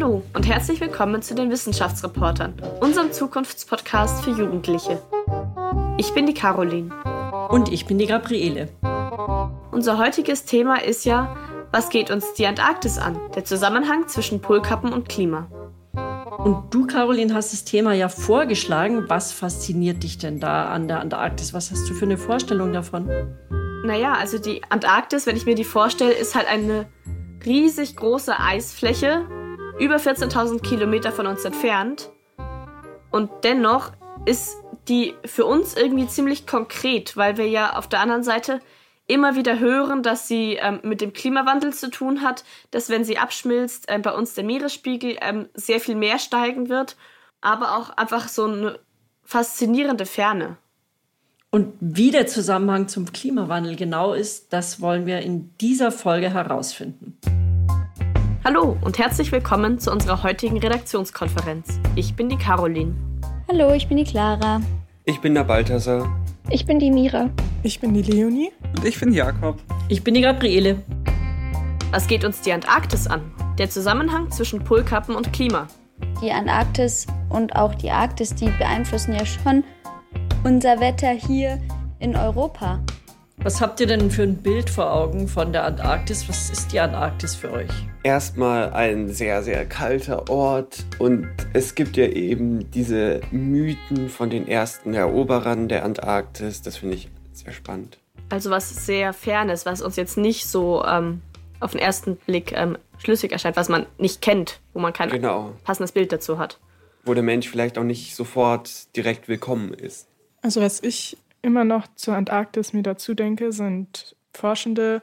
Hallo und herzlich willkommen zu den Wissenschaftsreportern, unserem Zukunftspodcast für Jugendliche. Ich bin die Caroline. Und ich bin die Gabriele. Unser heutiges Thema ist ja, was geht uns die Antarktis an? Der Zusammenhang zwischen Polkappen und Klima. Und du, Caroline, hast das Thema ja vorgeschlagen. Was fasziniert dich denn da an der Antarktis? Was hast du für eine Vorstellung davon? Naja, also die Antarktis, wenn ich mir die vorstelle, ist halt eine riesig große Eisfläche, über 14.000 Kilometer von uns entfernt. Und dennoch ist die für uns irgendwie ziemlich konkret, weil wir ja auf der anderen Seite immer wieder hören, dass sie ähm, mit dem Klimawandel zu tun hat, dass wenn sie abschmilzt, äh, bei uns der Meeresspiegel ähm, sehr viel mehr steigen wird, aber auch einfach so eine faszinierende Ferne. Und wie der Zusammenhang zum Klimawandel genau ist, das wollen wir in dieser Folge herausfinden. Hallo und herzlich willkommen zu unserer heutigen Redaktionskonferenz. Ich bin die Caroline. Hallo, ich bin die Clara. Ich bin der Balthasar. Ich bin die Mira. Ich bin die Leonie. Und ich bin Jakob. Ich bin die Gabriele. Was geht uns die Antarktis an? Der Zusammenhang zwischen Polkappen und Klima. Die Antarktis und auch die Arktis, die beeinflussen ja schon unser Wetter hier in Europa. Was habt ihr denn für ein Bild vor Augen von der Antarktis? Was ist die Antarktis für euch? Erstmal ein sehr, sehr kalter Ort und es gibt ja eben diese Mythen von den ersten Eroberern der Antarktis. Das finde ich sehr spannend. Also was sehr fernes, was uns jetzt nicht so ähm, auf den ersten Blick ähm, schlüssig erscheint, was man nicht kennt, wo man kein genau. passendes Bild dazu hat. Wo der Mensch vielleicht auch nicht sofort direkt willkommen ist. Also was ich immer noch zur Antarktis mir dazu denke, sind Forschende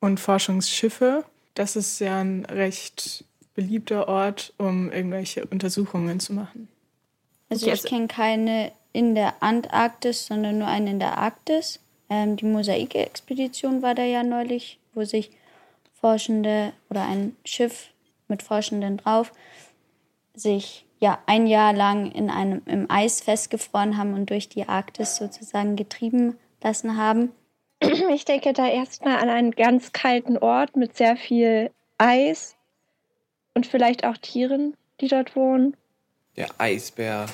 und Forschungsschiffe. Das ist ja ein recht beliebter Ort, um irgendwelche Untersuchungen zu machen. Also ich kenne keine in der Antarktis, sondern nur eine in der Arktis. Ähm, die Mosaik-Expedition war da ja neulich, wo sich Forschende oder ein Schiff mit Forschenden drauf sich ja ein Jahr lang in einem, im Eis festgefroren haben und durch die Arktis sozusagen getrieben lassen haben. Ich denke da erstmal an einen ganz kalten Ort mit sehr viel Eis und vielleicht auch Tieren, die dort wohnen. Der Eisbär.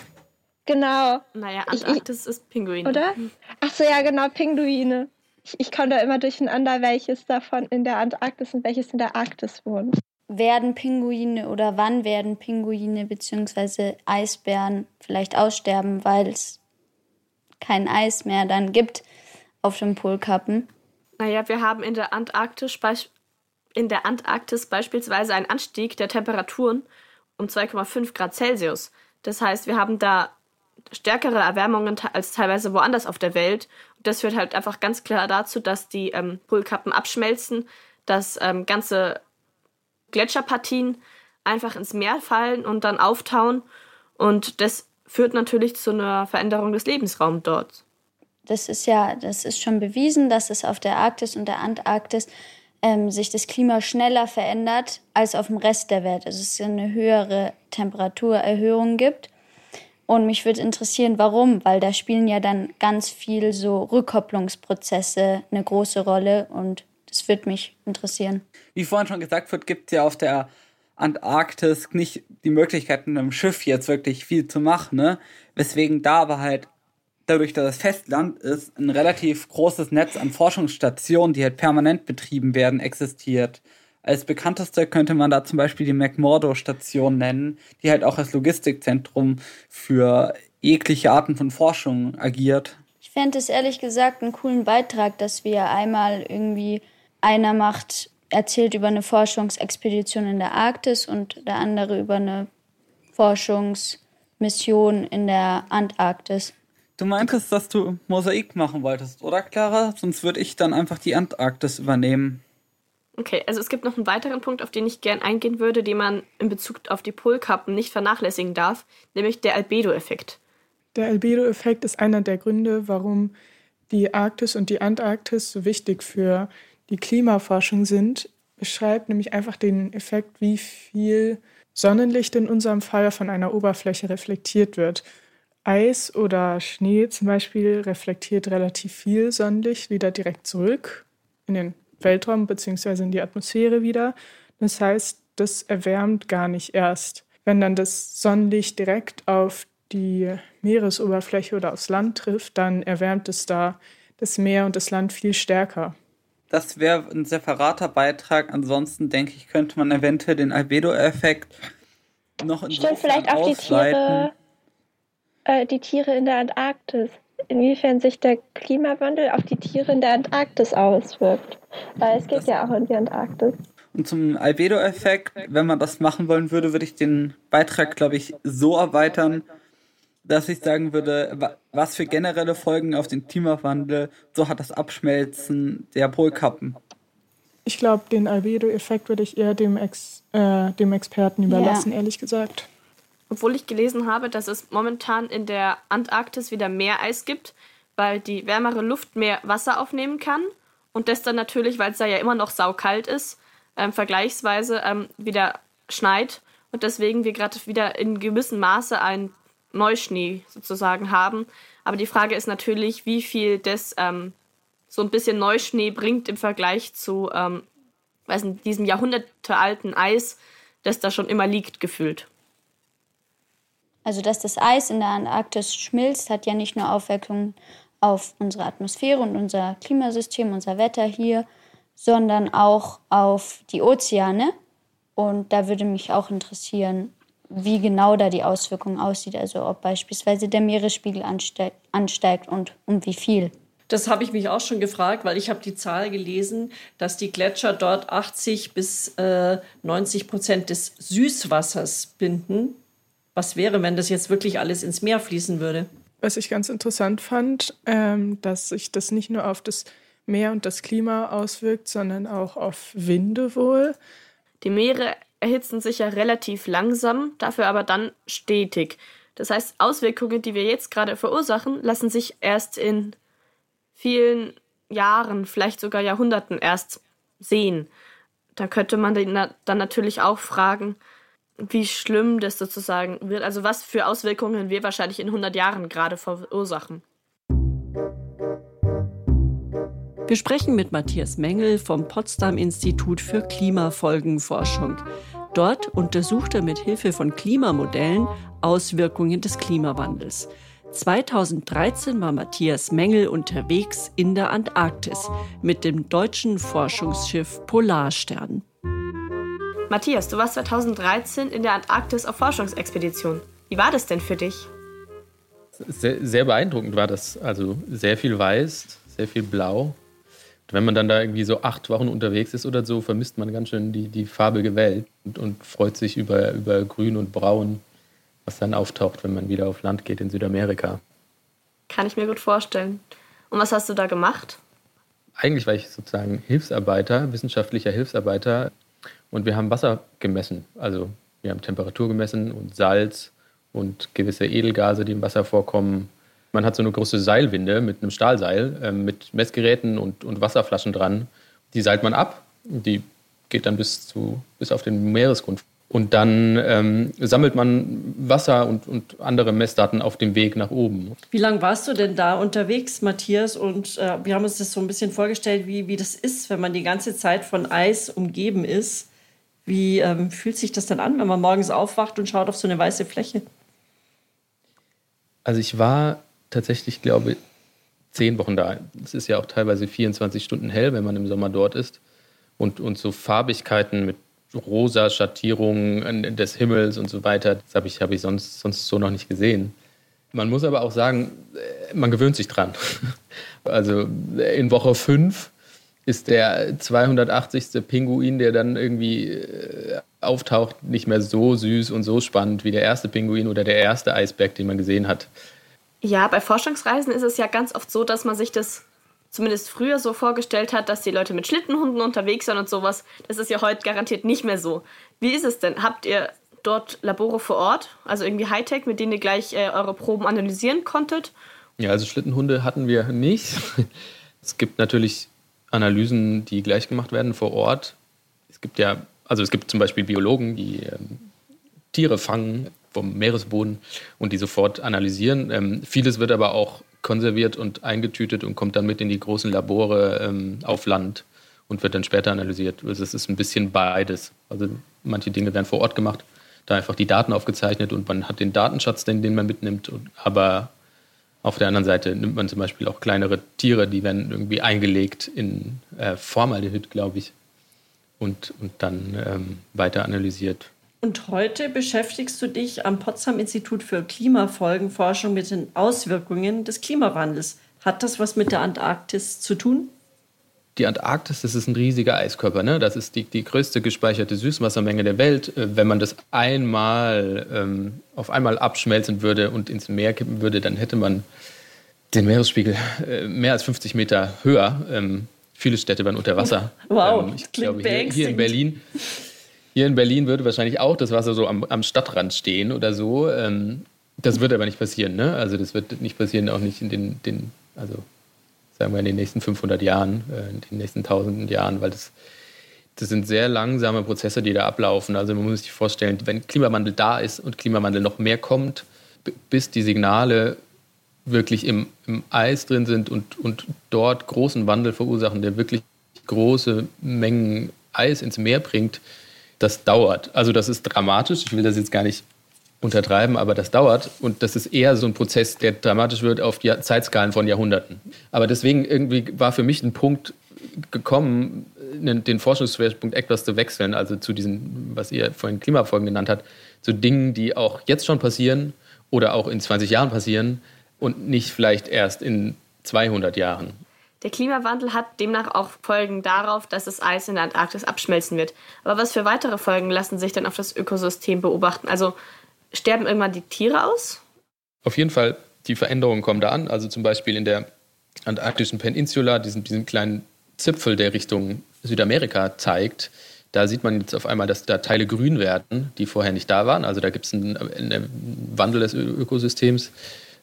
Genau. Naja, Antarktis ich, ist Pinguine. Oder? Ach so, ja, genau, Pinguine. Ich, ich komme da immer durcheinander, welches davon in der Antarktis und welches in der Arktis wohnt werden Pinguine oder wann werden Pinguine bzw. Eisbären vielleicht aussterben, weil es kein Eis mehr dann gibt auf den Polkappen? Naja, wir haben in der Antarktis, in der Antarktis beispielsweise einen Anstieg der Temperaturen um 2,5 Grad Celsius. Das heißt, wir haben da stärkere Erwärmungen als teilweise woanders auf der Welt. Und das führt halt einfach ganz klar dazu, dass die ähm, Polkappen abschmelzen, dass ähm, ganze Gletscherpartien einfach ins Meer fallen und dann auftauen. Und das führt natürlich zu einer Veränderung des Lebensraums dort. Das ist ja, das ist schon bewiesen, dass es auf der Arktis und der Antarktis ähm, sich das Klima schneller verändert als auf dem Rest der Welt. Also es eine höhere Temperaturerhöhung gibt. Und mich würde interessieren, warum, weil da spielen ja dann ganz viel so Rückkopplungsprozesse eine große Rolle und das würde mich interessieren. Wie vorhin schon gesagt wird, gibt es ja auf der Antarktis nicht die Möglichkeit, mit einem Schiff jetzt wirklich viel zu machen, ne? Weswegen da aber halt dadurch, dass es Festland ist, ein relativ großes Netz an Forschungsstationen, die halt permanent betrieben werden, existiert. Als bekannteste könnte man da zum Beispiel die McMurdo-Station nennen, die halt auch als Logistikzentrum für jegliche Arten von Forschung agiert. Ich fände es ehrlich gesagt einen coolen Beitrag, dass wir einmal irgendwie einer macht, erzählt über eine Forschungsexpedition in der Arktis und der andere über eine Forschungsmission in der Antarktis. Du meintest, dass du Mosaik machen wolltest, oder Clara? Sonst würde ich dann einfach die Antarktis übernehmen. Okay, also es gibt noch einen weiteren Punkt, auf den ich gern eingehen würde, den man in Bezug auf die Polkappen nicht vernachlässigen darf, nämlich der Albedo-Effekt. Der Albedo-Effekt ist einer der Gründe, warum die Arktis und die Antarktis so wichtig für die Klimaforschung sind, beschreibt nämlich einfach den Effekt, wie viel Sonnenlicht in unserem Fall von einer Oberfläche reflektiert wird. Eis oder Schnee zum Beispiel reflektiert relativ viel Sonnenlicht wieder direkt zurück in den Weltraum bzw. in die Atmosphäre wieder. Das heißt, das erwärmt gar nicht erst. Wenn dann das Sonnenlicht direkt auf die Meeresoberfläche oder aufs Land trifft, dann erwärmt es da das Meer und das Land viel stärker. Das wäre ein separater Beitrag. Ansonsten denke ich, könnte man eventuell den Albedo-Effekt noch in Stimmt vielleicht auch die Tiere, äh, die Tiere in der Antarktis. Inwiefern sich der Klimawandel auf die Tiere in der Antarktis auswirkt. Weil es geht das ja auch in die Antarktis. Und zum Albedo-Effekt, wenn man das machen wollen würde, würde ich den Beitrag, glaube ich, so erweitern, dass ich sagen würde, was für generelle Folgen auf den Klimawandel, so hat das Abschmelzen der Polkappen. Ich glaube, den Albedo-Effekt würde ich eher dem, Ex, äh, dem Experten überlassen, ja. ehrlich gesagt. Obwohl ich gelesen habe, dass es momentan in der Antarktis wieder mehr Eis gibt, weil die wärmere Luft mehr Wasser aufnehmen kann und das dann natürlich, weil es da ja immer noch saukalt ist, ähm, vergleichsweise ähm, wieder schneit und deswegen wir gerade wieder in gewissem Maße einen Neuschnee sozusagen haben. Aber die Frage ist natürlich, wie viel das ähm, so ein bisschen Neuschnee bringt im Vergleich zu ähm, weiß nicht, diesem jahrhundertealten Eis, das da schon immer liegt, gefühlt. Also, dass das Eis in der Antarktis schmilzt, hat ja nicht nur Auswirkungen auf unsere Atmosphäre und unser Klimasystem, unser Wetter hier, sondern auch auf die Ozeane. Und da würde mich auch interessieren, wie genau da die Auswirkung aussieht. Also ob beispielsweise der Meeresspiegel ansteigt, ansteigt und um wie viel. Das habe ich mich auch schon gefragt, weil ich habe die Zahl gelesen, dass die Gletscher dort 80 bis äh, 90 Prozent des Süßwassers binden. Was wäre, wenn das jetzt wirklich alles ins Meer fließen würde? Was ich ganz interessant fand, ähm, dass sich das nicht nur auf das Meer und das Klima auswirkt, sondern auch auf Winde wohl. Die Meere erhitzen sich ja relativ langsam, dafür aber dann stetig. Das heißt, Auswirkungen, die wir jetzt gerade verursachen, lassen sich erst in vielen Jahren, vielleicht sogar Jahrhunderten erst sehen. Da könnte man dann natürlich auch fragen, wie schlimm das sozusagen wird. Also was für Auswirkungen wir wahrscheinlich in 100 Jahren gerade verursachen. Wir sprechen mit Matthias Mengel vom Potsdam Institut für Klimafolgenforschung. Dort untersucht er mit Hilfe von Klimamodellen Auswirkungen des Klimawandels. 2013 war Matthias Mengel unterwegs in der Antarktis mit dem deutschen Forschungsschiff Polarstern. Matthias, du warst 2013 in der Antarktis auf Forschungsexpedition. Wie war das denn für dich? Sehr, sehr beeindruckend war das. Also sehr viel weiß, sehr viel blau wenn man dann da irgendwie so acht Wochen unterwegs ist oder so, vermisst man ganz schön die, die farbige Welt und, und freut sich über, über Grün und Braun, was dann auftaucht, wenn man wieder auf Land geht in Südamerika. Kann ich mir gut vorstellen. Und was hast du da gemacht? Eigentlich war ich sozusagen Hilfsarbeiter, wissenschaftlicher Hilfsarbeiter. Und wir haben Wasser gemessen. Also wir haben Temperatur gemessen und Salz und gewisse Edelgase, die im Wasser vorkommen. Man hat so eine große Seilwinde mit einem Stahlseil, äh, mit Messgeräten und, und Wasserflaschen dran. Die seilt man ab. Die geht dann bis, zu, bis auf den Meeresgrund. Und dann ähm, sammelt man Wasser und, und andere Messdaten auf dem Weg nach oben. Wie lange warst du denn da unterwegs, Matthias? Und äh, wir haben uns das so ein bisschen vorgestellt, wie, wie das ist, wenn man die ganze Zeit von Eis umgeben ist. Wie ähm, fühlt sich das dann an, wenn man morgens aufwacht und schaut auf so eine weiße Fläche? Also ich war tatsächlich, glaube zehn Wochen da. Es ist ja auch teilweise 24 Stunden hell, wenn man im Sommer dort ist. Und, und so Farbigkeiten mit rosa Schattierungen des Himmels und so weiter, das habe ich, hab ich sonst, sonst so noch nicht gesehen. Man muss aber auch sagen, äh, man gewöhnt sich dran. Also in Woche fünf ist der 280. Pinguin, der dann irgendwie äh, auftaucht, nicht mehr so süß und so spannend wie der erste Pinguin oder der erste Eisberg, den man gesehen hat. Ja, bei Forschungsreisen ist es ja ganz oft so, dass man sich das zumindest früher so vorgestellt hat, dass die Leute mit Schlittenhunden unterwegs sind und sowas. Das ist ja heute garantiert nicht mehr so. Wie ist es denn? Habt ihr dort Labore vor Ort, also irgendwie Hightech, mit denen ihr gleich äh, eure Proben analysieren konntet? Ja, also Schlittenhunde hatten wir nicht. Es gibt natürlich Analysen, die gleich gemacht werden vor Ort. Es gibt ja, also es gibt zum Beispiel Biologen, die ähm, Tiere fangen vom Meeresboden und die sofort analysieren. Ähm, vieles wird aber auch konserviert und eingetütet und kommt dann mit in die großen Labore ähm, auf Land. und wird dann später analysiert. Also es ist ein bisschen beides. Also manche Dinge werden vor Ort gemacht, da einfach die Daten aufgezeichnet und man hat den Datenschatz, den, den man mitnimmt. Aber auf der anderen Seite nimmt man zum Beispiel auch kleinere Tiere, die werden irgendwie eingelegt in äh, Formaldehyd, glaube ich, und, und dann ähm, weiter analysiert. Und heute beschäftigst du dich am Potsdam Institut für Klimafolgenforschung mit den Auswirkungen des Klimawandels. Hat das was mit der Antarktis zu tun? Die Antarktis, das ist ein riesiger Eiskörper. Ne? Das ist die, die größte gespeicherte Süßwassermenge der Welt. Äh, wenn man das einmal ähm, auf einmal abschmelzen würde und ins Meer kippen würde, dann hätte man den Meeresspiegel äh, mehr als 50 Meter höher. Ähm, viele Städte waren unter Wasser. Wow, ähm, ich glaube, hier, hier in Berlin hier in Berlin würde wahrscheinlich auch das Wasser so am, am Stadtrand stehen oder so. Ähm, das wird aber nicht passieren. Ne? Also das wird nicht passieren, auch nicht in den, den, also sagen wir in den nächsten 500 Jahren, äh, in den nächsten tausenden Jahren, weil das, das sind sehr langsame Prozesse, die da ablaufen. Also man muss sich vorstellen, wenn Klimawandel da ist und Klimawandel noch mehr kommt, bis die Signale wirklich im, im Eis drin sind und, und dort großen Wandel verursachen, der wirklich große Mengen Eis ins Meer bringt, das dauert. Also das ist dramatisch. Ich will das jetzt gar nicht untertreiben, aber das dauert. Und das ist eher so ein Prozess, der dramatisch wird auf Zeitskalen von Jahrhunderten. Aber deswegen irgendwie war für mich ein Punkt gekommen, den Forschungsschwerpunkt etwas zu wechseln, also zu diesen, was ihr vorhin Klimafolgen genannt habt, zu Dingen, die auch jetzt schon passieren oder auch in 20 Jahren passieren und nicht vielleicht erst in 200 Jahren. Der Klimawandel hat demnach auch Folgen darauf, dass das Eis in der Antarktis abschmelzen wird. Aber was für weitere Folgen lassen sich denn auf das Ökosystem beobachten? Also sterben irgendwann die Tiere aus? Auf jeden Fall, die Veränderungen kommen da an. Also zum Beispiel in der antarktischen Peninsula, diesen, diesen kleinen Zipfel, der Richtung Südamerika zeigt, da sieht man jetzt auf einmal, dass da Teile grün werden, die vorher nicht da waren. Also da gibt es einen, einen Wandel des Ökosystems.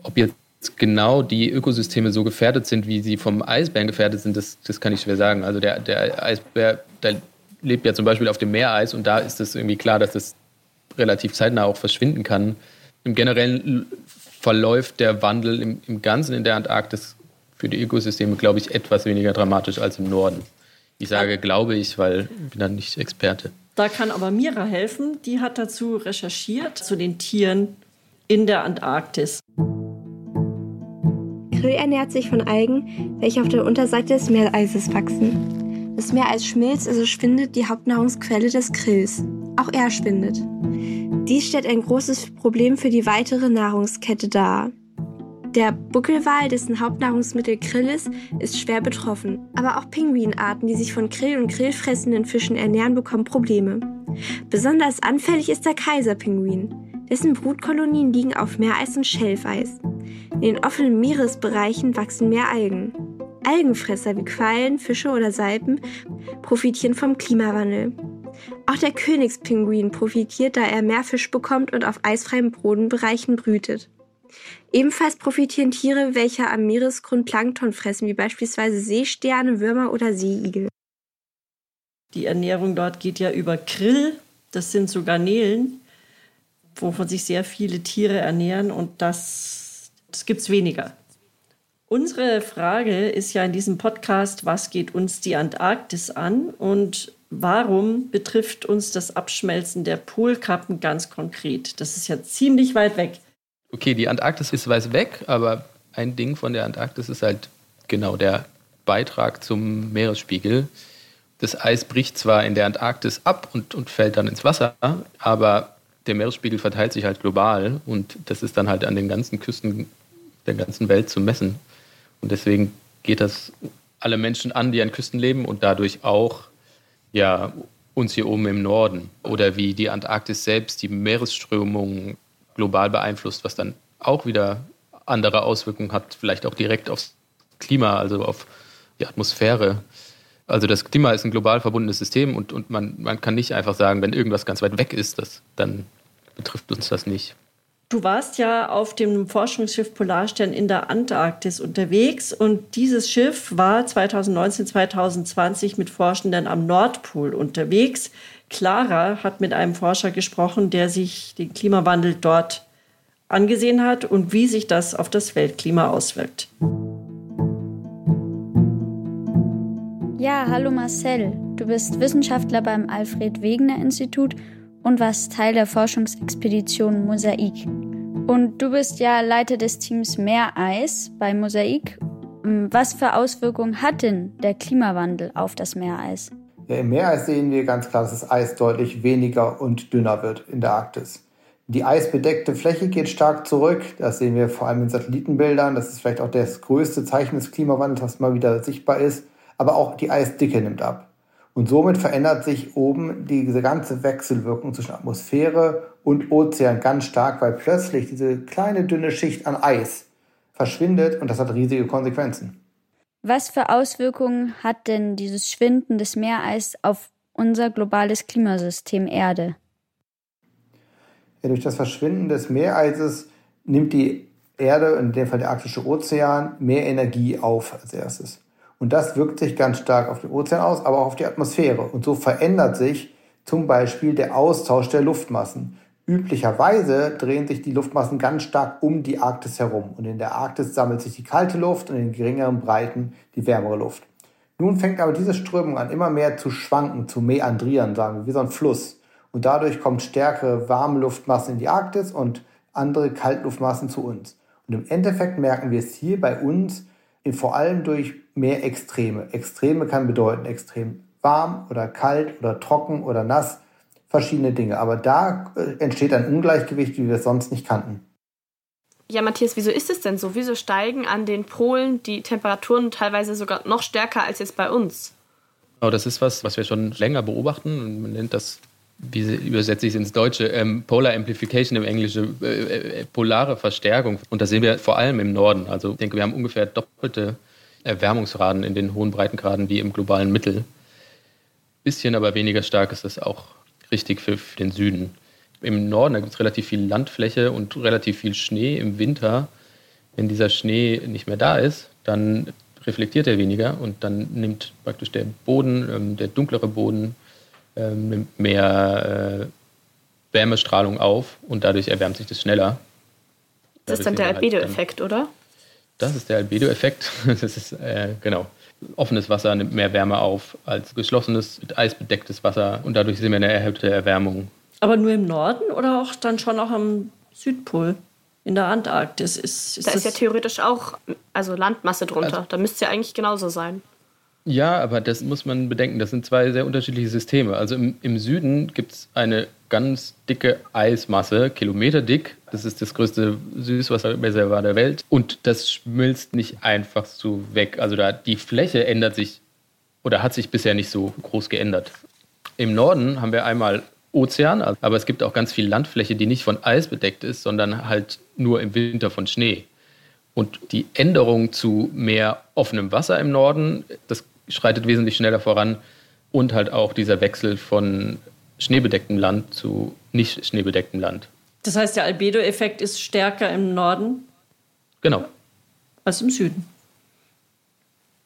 Ob jetzt genau die Ökosysteme so gefährdet sind, wie sie vom Eisbären gefährdet sind, das, das kann ich schwer sagen. Also der, der Eisbär, der lebt ja zum Beispiel auf dem Meereis und da ist es irgendwie klar, dass das relativ zeitnah auch verschwinden kann. Im Generellen verläuft der Wandel im, im Ganzen in der Antarktis für die Ökosysteme, glaube ich, etwas weniger dramatisch als im Norden. Ich sage, glaube ich, weil ich bin dann nicht Experte. Da kann aber Mira helfen. Die hat dazu recherchiert, zu den Tieren in der Antarktis. Krill ernährt sich von Algen, welche auf der Unterseite des Meereises wachsen. Das Meereis schmilzt, also schwindet die Hauptnahrungsquelle des Krills. Auch er schwindet. Dies stellt ein großes Problem für die weitere Nahrungskette dar. Der Buckelwal, dessen Hauptnahrungsmittel Krill ist, ist schwer betroffen. Aber auch Pinguinarten, die sich von Krill und Krillfressenden Fischen ernähren, bekommen Probleme. Besonders anfällig ist der Kaiserpinguin. Dessen Brutkolonien liegen auf Meereis und Schelfeis. In den offenen Meeresbereichen wachsen mehr Algen. Algenfresser wie Quallen, Fische oder Salpen profitieren vom Klimawandel. Auch der Königspinguin profitiert, da er mehr Fisch bekommt und auf eisfreien Bodenbereichen brütet. Ebenfalls profitieren Tiere, welche am Meeresgrund Plankton fressen, wie beispielsweise Seesterne, Würmer oder Seeigel. Die Ernährung dort geht ja über Krill, das sind so Garnelen, wovon sich sehr viele Tiere ernähren und das, das gibt es weniger. Unsere Frage ist ja in diesem Podcast, was geht uns die Antarktis an und warum betrifft uns das Abschmelzen der Polkappen ganz konkret? Das ist ja ziemlich weit weg. Okay, die Antarktis ist weit weg, aber ein Ding von der Antarktis ist halt genau der Beitrag zum Meeresspiegel. Das Eis bricht zwar in der Antarktis ab und, und fällt dann ins Wasser, aber der Meeresspiegel verteilt sich halt global und das ist dann halt an den ganzen Küsten der ganzen Welt zu messen. Und deswegen geht das alle Menschen an, die an Küsten leben und dadurch auch ja, uns hier oben im Norden. Oder wie die Antarktis selbst die Meeresströmungen global beeinflusst, was dann auch wieder andere Auswirkungen hat, vielleicht auch direkt aufs Klima, also auf die Atmosphäre. Also das Klima ist ein global verbundenes System und, und man, man kann nicht einfach sagen, wenn irgendwas ganz weit weg ist, das, dann betrifft uns das nicht. Du warst ja auf dem Forschungsschiff Polarstern in der Antarktis unterwegs und dieses Schiff war 2019, 2020 mit Forschenden am Nordpol unterwegs. Clara hat mit einem Forscher gesprochen, der sich den Klimawandel dort angesehen hat und wie sich das auf das Weltklima auswirkt. Ja, hallo Marcel. Du bist Wissenschaftler beim Alfred Wegener Institut und warst Teil der Forschungsexpedition Mosaik. Und du bist ja Leiter des Teams Meereis bei Mosaik. Was für Auswirkungen hat denn der Klimawandel auf das Meereis? Ja, Im Meereis sehen wir ganz klar, dass das Eis deutlich weniger und dünner wird in der Arktis. Die eisbedeckte Fläche geht stark zurück. Das sehen wir vor allem in Satellitenbildern. Das ist vielleicht auch das größte Zeichen des Klimawandels, was mal wieder sichtbar ist. Aber auch die Eisdicke nimmt ab. Und somit verändert sich oben diese ganze Wechselwirkung zwischen Atmosphäre und Ozean ganz stark, weil plötzlich diese kleine dünne Schicht an Eis verschwindet und das hat riesige Konsequenzen. Was für Auswirkungen hat denn dieses Schwinden des Meereis auf unser globales Klimasystem Erde? Ja, durch das Verschwinden des Meereises nimmt die Erde, in dem Fall der arktische Ozean, mehr Energie auf als erstes. Und das wirkt sich ganz stark auf den Ozean aus, aber auch auf die Atmosphäre. Und so verändert sich zum Beispiel der Austausch der Luftmassen. Üblicherweise drehen sich die Luftmassen ganz stark um die Arktis herum. Und in der Arktis sammelt sich die kalte Luft und in geringeren Breiten die wärmere Luft. Nun fängt aber diese Strömung an, immer mehr zu schwanken, zu meandrieren, sagen wir, wie so ein Fluss. Und dadurch kommt stärkere warme Luftmassen in die Arktis und andere Kaltluftmassen zu uns. Und im Endeffekt merken wir es hier bei uns vor allem durch mehr Extreme. Extreme kann bedeuten extrem warm oder kalt oder trocken oder nass, verschiedene Dinge. Aber da äh, entsteht ein Ungleichgewicht, wie wir es sonst nicht kannten. Ja, Matthias, wieso ist es denn so? Wieso steigen an den Polen die Temperaturen teilweise sogar noch stärker als jetzt bei uns? Oh, das ist was, was wir schon länger beobachten. Man nennt das, wie übersetze ich es ins Deutsche, ähm, Polar Amplification im Englischen, äh, äh, polare Verstärkung. Und das sehen wir vor allem im Norden. Also ich denke, wir haben ungefähr doppelte Erwärmungsraten in den hohen Breitengraden wie im globalen Mittel. Bisschen aber weniger stark ist das auch richtig für, für den Süden. Im Norden, da gibt es relativ viel Landfläche und relativ viel Schnee im Winter. Wenn dieser Schnee nicht mehr da ist, dann reflektiert er weniger und dann nimmt praktisch der Boden, ähm, der dunklere Boden, ähm, nimmt mehr äh, Wärmestrahlung auf und dadurch erwärmt sich das schneller. Das ist dann der halt Albedo-Effekt, oder? Das ist der Albedo-Effekt. Das ist, äh, genau. Offenes Wasser nimmt mehr Wärme auf als geschlossenes, mit Eis bedecktes Wasser und dadurch sehen wir eine erhöhte Erwärmung. Aber nur im Norden oder auch dann schon auch am Südpol? In der Antarktis ist, ist Da ist ja theoretisch auch also Landmasse drunter. Also, da müsste es ja eigentlich genauso sein. Ja, aber das muss man bedenken. Das sind zwei sehr unterschiedliche Systeme. Also im, im Süden gibt es eine ganz dicke Eismasse, Kilometer dick. Das ist das größte Süßwasserreservoir der Welt. Und das schmilzt nicht einfach so weg. Also da die Fläche ändert sich oder hat sich bisher nicht so groß geändert. Im Norden haben wir einmal Ozean, aber es gibt auch ganz viel Landfläche, die nicht von Eis bedeckt ist, sondern halt nur im Winter von Schnee. Und die Änderung zu mehr offenem Wasser im Norden, das schreitet wesentlich schneller voran. Und halt auch dieser Wechsel von schneebedecktem Land zu nicht schneebedecktem Land. Das heißt, der Albedo-Effekt ist stärker im Norden? Genau. Als im Süden.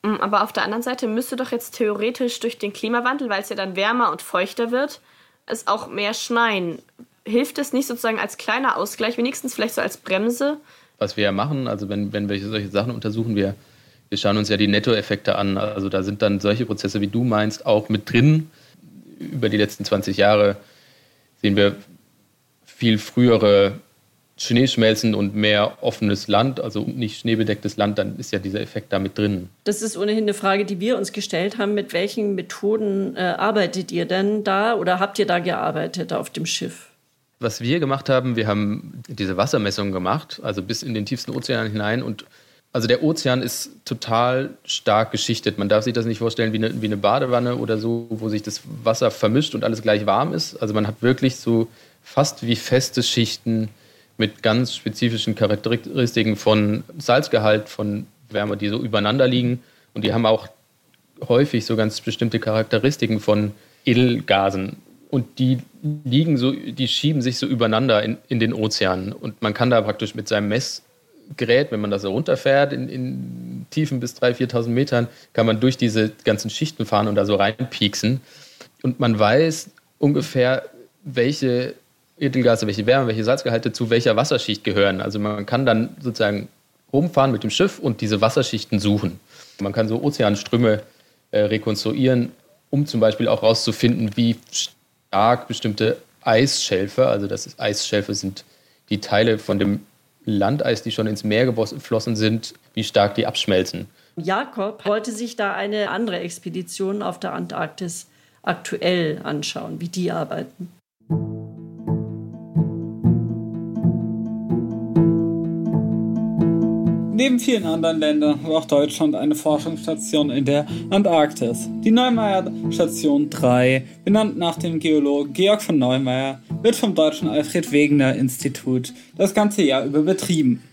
Mm, aber auf der anderen Seite müsste doch jetzt theoretisch durch den Klimawandel, weil es ja dann wärmer und feuchter wird, es auch mehr schneien. Hilft es nicht sozusagen als kleiner Ausgleich, wenigstens vielleicht so als Bremse? Was wir ja machen, also wenn, wenn wir solche Sachen untersuchen, wir, wir schauen uns ja die Nettoeffekte an. Also da sind dann solche Prozesse, wie du meinst, auch mit drin über die letzten 20 Jahre sehen wir viel frühere Schneeschmelzen und mehr offenes Land, also nicht schneebedecktes Land, dann ist ja dieser Effekt damit drin. Das ist ohnehin eine Frage, die wir uns gestellt haben. Mit welchen Methoden äh, arbeitet ihr denn da oder habt ihr da gearbeitet auf dem Schiff? Was wir gemacht haben, wir haben diese Wassermessungen gemacht, also bis in den tiefsten Ozean hinein und also der Ozean ist total stark geschichtet. Man darf sich das nicht vorstellen wie eine, wie eine Badewanne oder so, wo sich das Wasser vermischt und alles gleich warm ist. Also man hat wirklich so fast wie feste Schichten mit ganz spezifischen Charakteristiken von Salzgehalt, von Wärme, die so übereinander liegen. Und die haben auch häufig so ganz bestimmte Charakteristiken von Edelgasen. Und die liegen so, die schieben sich so übereinander in, in den Ozeanen. Und man kann da praktisch mit seinem Mess Gerät, wenn man das so runterfährt in, in Tiefen bis 3.000, 4.000 Metern, kann man durch diese ganzen Schichten fahren und da so reinpieksen. Und man weiß ungefähr, welche Edelgase, welche Wärme, welche Salzgehalte zu welcher Wasserschicht gehören. Also man kann dann sozusagen rumfahren mit dem Schiff und diese Wasserschichten suchen. Man kann so Ozeanströme äh, rekonstruieren, um zum Beispiel auch herauszufinden, wie stark bestimmte Eisschelfe, also das ist, Eisschelfe sind die Teile von dem Landeis, die schon ins Meer geflossen sind, wie stark die abschmelzen. Jakob wollte sich da eine andere Expedition auf der Antarktis aktuell anschauen, wie die arbeiten. Neben vielen anderen Ländern hat auch Deutschland eine Forschungsstation in der Antarktis. Die Neumeier Station 3, benannt nach dem Geologen Georg von Neumeier, wird vom deutschen Alfred Wegener Institut das ganze Jahr über betrieben.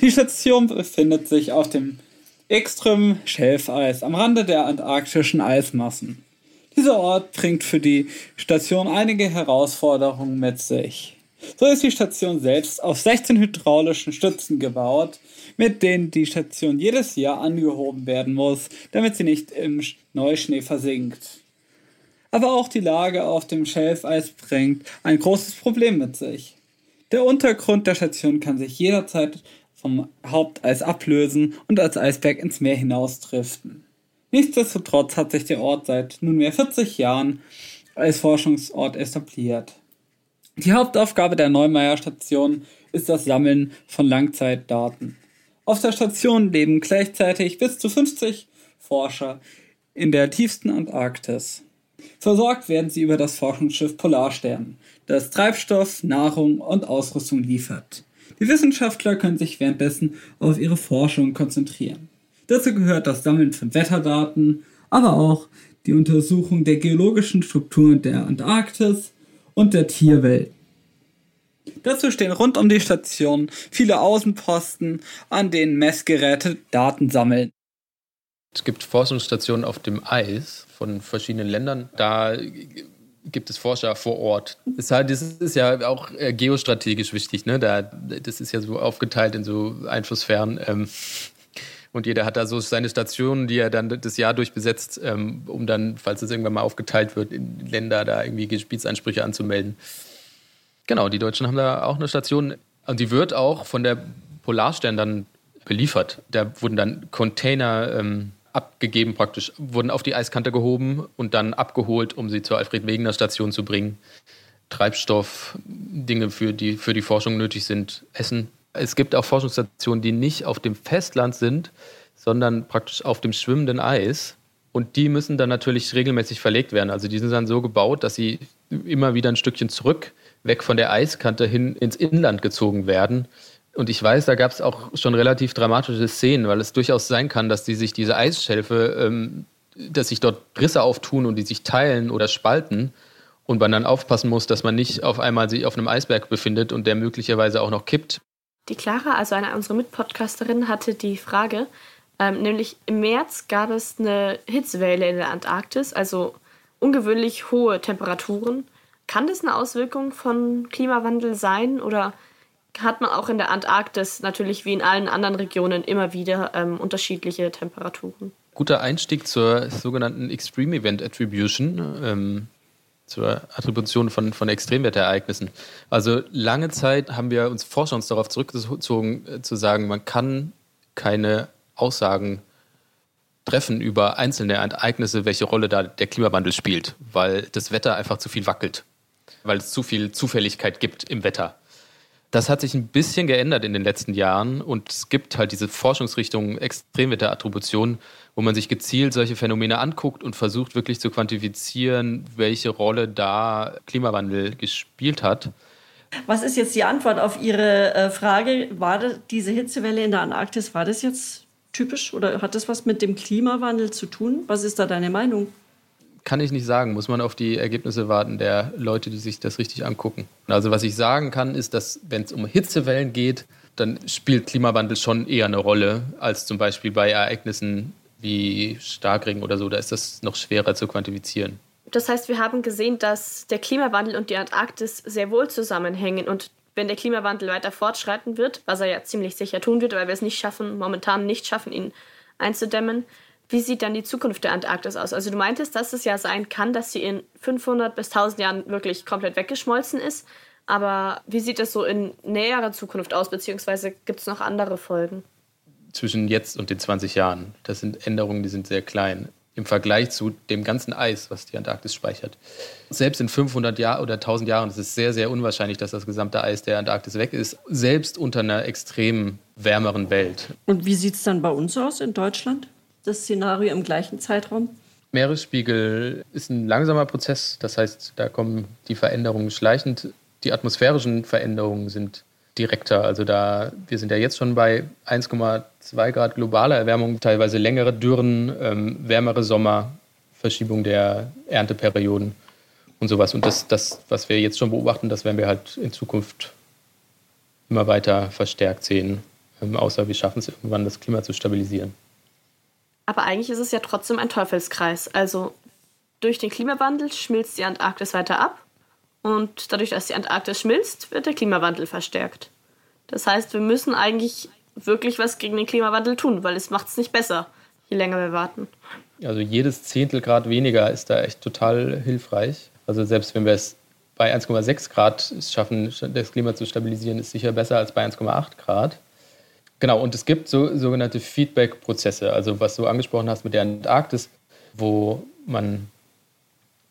Die Station befindet sich auf dem Ekström Schelfeis am Rande der antarktischen Eismassen. Dieser Ort bringt für die Station einige Herausforderungen mit sich. So ist die Station selbst auf 16 hydraulischen Stützen gebaut, mit denen die Station jedes Jahr angehoben werden muss, damit sie nicht im Neuschnee versinkt. Aber auch die Lage auf dem Schelfeis bringt ein großes Problem mit sich. Der Untergrund der Station kann sich jederzeit vom Haupteis ablösen und als Eisberg ins Meer hinausdriften. Nichtsdestotrotz hat sich der Ort seit nunmehr 40 Jahren als Forschungsort etabliert. Die Hauptaufgabe der Neumeier Station ist das Sammeln von Langzeitdaten. Auf der Station leben gleichzeitig bis zu 50 Forscher in der tiefsten Antarktis. Versorgt werden sie über das Forschungsschiff Polarstern, das Treibstoff, Nahrung und Ausrüstung liefert. Die Wissenschaftler können sich währenddessen auf ihre Forschung konzentrieren. Dazu gehört das Sammeln von Wetterdaten, aber auch die Untersuchung der geologischen Strukturen der Antarktis und der Tierwelt. Dazu stehen rund um die Station viele Außenposten, an denen Messgeräte Daten sammeln. Es gibt Forschungsstationen auf dem Eis von verschiedenen Ländern. Da gibt es Forscher vor Ort. Das ist ja auch äh, geostrategisch wichtig. Ne? Da, das ist ja so aufgeteilt in so Einflusssphären. Ähm, und jeder hat da so seine Stationen, die er dann das Jahr durch besetzt, ähm, um dann, falls es irgendwann mal aufgeteilt wird, in Länder da irgendwie Gebietsansprüche anzumelden. Genau, die Deutschen haben da auch eine Station. Und die wird auch von der Polarstern dann beliefert. Da wurden dann Container ähm, abgegeben praktisch, wurden auf die Eiskante gehoben und dann abgeholt, um sie zur Alfred-Wegener-Station zu bringen. Treibstoff, Dinge, für die für die Forschung nötig sind, Essen. Es gibt auch Forschungsstationen, die nicht auf dem Festland sind, sondern praktisch auf dem schwimmenden Eis. Und die müssen dann natürlich regelmäßig verlegt werden. Also die sind dann so gebaut, dass sie immer wieder ein Stückchen zurück, weg von der Eiskante hin ins Inland gezogen werden und ich weiß, da gab es auch schon relativ dramatische Szenen, weil es durchaus sein kann, dass die sich diese Eisschelfe, ähm, dass sich dort Risse auftun und die sich teilen oder spalten und man dann aufpassen muss, dass man nicht auf einmal sich auf einem Eisberg befindet und der möglicherweise auch noch kippt. Die Clara, also eine unserer Mitpodcasterinnen, hatte die Frage, ähm, nämlich im März gab es eine Hitzewelle in der Antarktis, also ungewöhnlich hohe Temperaturen. Kann das eine Auswirkung von Klimawandel sein oder hat man auch in der Antarktis natürlich wie in allen anderen Regionen immer wieder ähm, unterschiedliche Temperaturen. Guter Einstieg zur sogenannten Extreme Event Attribution, ähm, zur Attribution von, von Extremwetterereignissen. Also lange Zeit haben wir uns Forscher uns darauf zurückgezogen, äh, zu sagen, man kann keine Aussagen treffen über einzelne Ereignisse, welche Rolle da der Klimawandel spielt, weil das Wetter einfach zu viel wackelt, weil es zu viel Zufälligkeit gibt im Wetter. Das hat sich ein bisschen geändert in den letzten Jahren und es gibt halt diese Forschungsrichtung Extremwetterattribution, wo man sich gezielt solche Phänomene anguckt und versucht wirklich zu quantifizieren, welche Rolle da Klimawandel gespielt hat. Was ist jetzt die Antwort auf Ihre äh, Frage? War diese Hitzewelle in der Antarktis, war das jetzt typisch oder hat das was mit dem Klimawandel zu tun? Was ist da deine Meinung? Kann ich nicht sagen. Muss man auf die Ergebnisse warten der Leute, die sich das richtig angucken. Also was ich sagen kann, ist, dass wenn es um Hitzewellen geht, dann spielt Klimawandel schon eher eine Rolle als zum Beispiel bei Ereignissen wie Starkregen oder so. Da ist das noch schwerer zu quantifizieren. Das heißt, wir haben gesehen, dass der Klimawandel und die Antarktis sehr wohl zusammenhängen und wenn der Klimawandel weiter fortschreiten wird, was er ja ziemlich sicher tun wird, weil wir es nicht schaffen, momentan nicht schaffen, ihn einzudämmen, wie sieht dann die Zukunft der Antarktis aus? Also du meintest, dass es ja sein kann, dass sie in 500 bis 1000 Jahren wirklich komplett weggeschmolzen ist. Aber wie sieht es so in näherer Zukunft aus? Beziehungsweise gibt es noch andere Folgen? Zwischen jetzt und den 20 Jahren. Das sind Änderungen, die sind sehr klein. im Vergleich zu dem ganzen Eis, was die Antarktis speichert. Selbst in 500 Jahren oder 1000 Jahren ist es sehr, sehr unwahrscheinlich, dass das gesamte Eis der Antarktis weg ist, selbst unter einer extrem wärmeren Welt. Und wie sieht es dann bei uns aus in Deutschland? Das Szenario im gleichen Zeitraum? Meeresspiegel ist ein langsamer Prozess, das heißt, da kommen die Veränderungen schleichend. Die atmosphärischen Veränderungen sind direkter. Also da, wir sind ja jetzt schon bei 1,2 Grad globaler Erwärmung, teilweise längere Dürren, ähm, wärmere Sommer, Verschiebung der Ernteperioden und sowas. Und das, das, was wir jetzt schon beobachten, das werden wir halt in Zukunft immer weiter verstärkt sehen, ähm, außer wir schaffen es irgendwann, das Klima zu stabilisieren. Aber eigentlich ist es ja trotzdem ein Teufelskreis. Also durch den Klimawandel schmilzt die Antarktis weiter ab und dadurch, dass die Antarktis schmilzt, wird der Klimawandel verstärkt. Das heißt, wir müssen eigentlich wirklich was gegen den Klimawandel tun, weil es macht es nicht besser, je länger wir warten. Also jedes Zehntel Grad weniger ist da echt total hilfreich. Also selbst wenn wir es bei 1,6 Grad schaffen, das Klima zu stabilisieren, ist sicher besser als bei 1,8 Grad. Genau, und es gibt so sogenannte Feedback-Prozesse, also was du angesprochen hast mit der Antarktis, wo man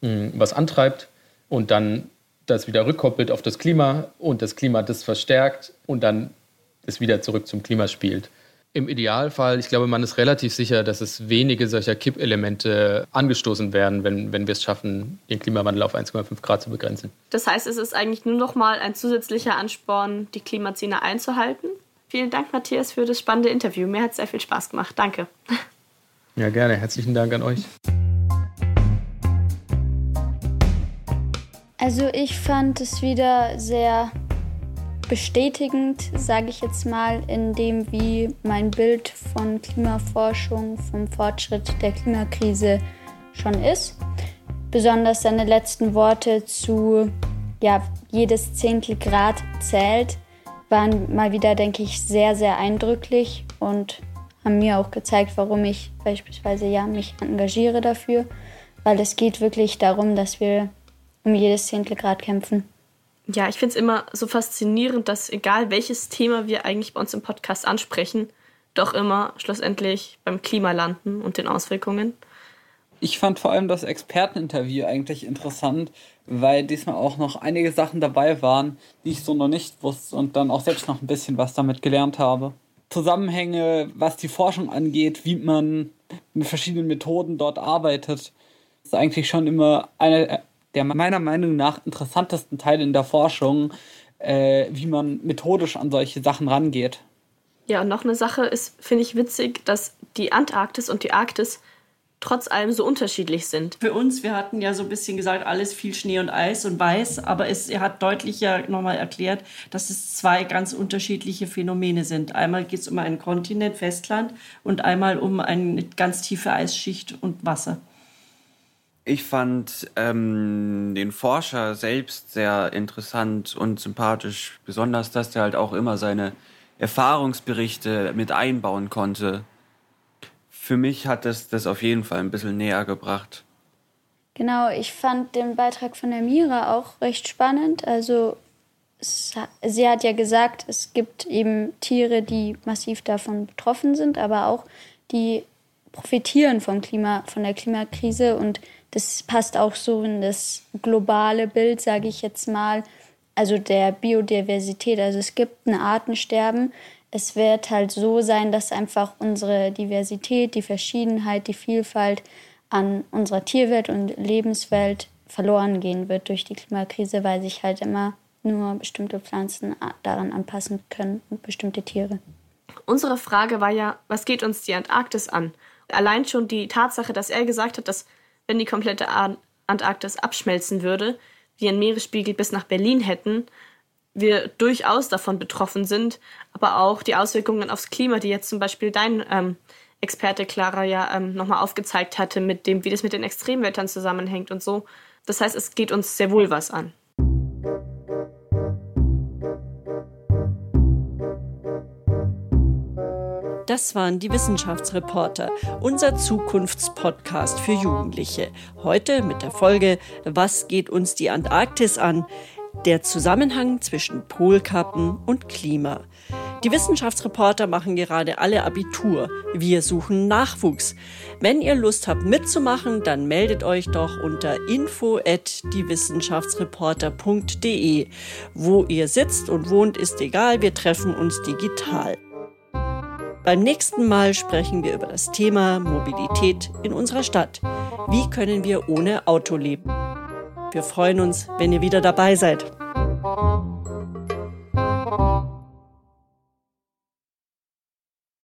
mh, hm, was antreibt und dann das wieder rückkoppelt auf das Klima und das Klima das verstärkt und dann es wieder zurück zum Klima spielt. Im Idealfall, ich glaube, man ist relativ sicher, dass es wenige solcher Kippelemente angestoßen werden, wenn, wenn wir es schaffen, den Klimawandel auf 1,5 Grad zu begrenzen. Das heißt, es ist eigentlich nur noch mal ein zusätzlicher Ansporn, die Klimaziele einzuhalten. Vielen Dank, Matthias, für das spannende Interview. Mir hat es sehr viel Spaß gemacht. Danke. Ja, gerne. Herzlichen Dank an euch. Also ich fand es wieder sehr bestätigend, sage ich jetzt mal, in dem, wie mein Bild von Klimaforschung, vom Fortschritt der Klimakrise schon ist. Besonders seine letzten Worte zu, ja, jedes Zehntel Grad zählt, waren mal wieder, denke ich, sehr, sehr eindrücklich und haben mir auch gezeigt, warum ich beispielsweise ja mich engagiere dafür, weil es geht wirklich darum, dass wir um jedes Zehntel Grad kämpfen. Ja, ich finde es immer so faszinierend, dass egal welches Thema wir eigentlich bei uns im Podcast ansprechen, doch immer schlussendlich beim Klima landen und den Auswirkungen. Ich fand vor allem das Experteninterview eigentlich interessant, weil diesmal auch noch einige Sachen dabei waren, die ich so noch nicht wusste und dann auch selbst noch ein bisschen was damit gelernt habe. Zusammenhänge, was die Forschung angeht, wie man mit verschiedenen Methoden dort arbeitet, ist eigentlich schon immer eine der meiner Meinung nach interessantesten Teil in der Forschung, äh, wie man methodisch an solche Sachen rangeht. Ja, und noch eine Sache ist, finde ich witzig, dass die Antarktis und die Arktis trotz allem so unterschiedlich sind. Für uns, wir hatten ja so ein bisschen gesagt, alles viel Schnee und Eis und Weiß, aber es, er hat deutlich ja nochmal erklärt, dass es zwei ganz unterschiedliche Phänomene sind. Einmal geht es um einen Kontinent, Festland, und einmal um eine ganz tiefe Eisschicht und Wasser. Ich fand ähm, den Forscher selbst sehr interessant und sympathisch, besonders, dass der halt auch immer seine Erfahrungsberichte mit einbauen konnte. Für mich hat es das auf jeden Fall ein bisschen näher gebracht. Genau, ich fand den Beitrag von der Mira auch recht spannend. Also sie hat ja gesagt, es gibt eben Tiere, die massiv davon betroffen sind, aber auch die profitieren vom Klima, von der Klimakrise und das passt auch so in das globale Bild, sage ich jetzt mal, also der Biodiversität. Also es gibt ein Artensterben. Es wird halt so sein, dass einfach unsere Diversität, die Verschiedenheit, die Vielfalt an unserer Tierwelt und Lebenswelt verloren gehen wird durch die Klimakrise, weil sich halt immer nur bestimmte Pflanzen daran anpassen können und bestimmte Tiere. Unsere Frage war ja, was geht uns die Antarktis an? Allein schon die Tatsache, dass er gesagt hat, dass wenn die komplette Antarktis abschmelzen würde, wir einen Meeresspiegel bis nach Berlin hätten, wir durchaus davon betroffen sind, aber auch die Auswirkungen aufs Klima, die jetzt zum Beispiel dein ähm, Experte Clara ja ähm, nochmal aufgezeigt hatte, mit dem, wie das mit den Extremwettern zusammenhängt und so. Das heißt, es geht uns sehr wohl was an. Das waren die Wissenschaftsreporter, unser Zukunftspodcast für Jugendliche. Heute mit der Folge Was geht uns die Antarktis an? Der Zusammenhang zwischen Polkappen und Klima. Die Wissenschaftsreporter machen gerade alle Abitur. Wir suchen Nachwuchs. Wenn ihr Lust habt mitzumachen, dann meldet euch doch unter info@diewissenschaftsreporter.de. Wo ihr sitzt und wohnt, ist egal, wir treffen uns digital. Beim nächsten Mal sprechen wir über das Thema Mobilität in unserer Stadt. Wie können wir ohne Auto leben? Wir freuen uns, wenn ihr wieder dabei seid.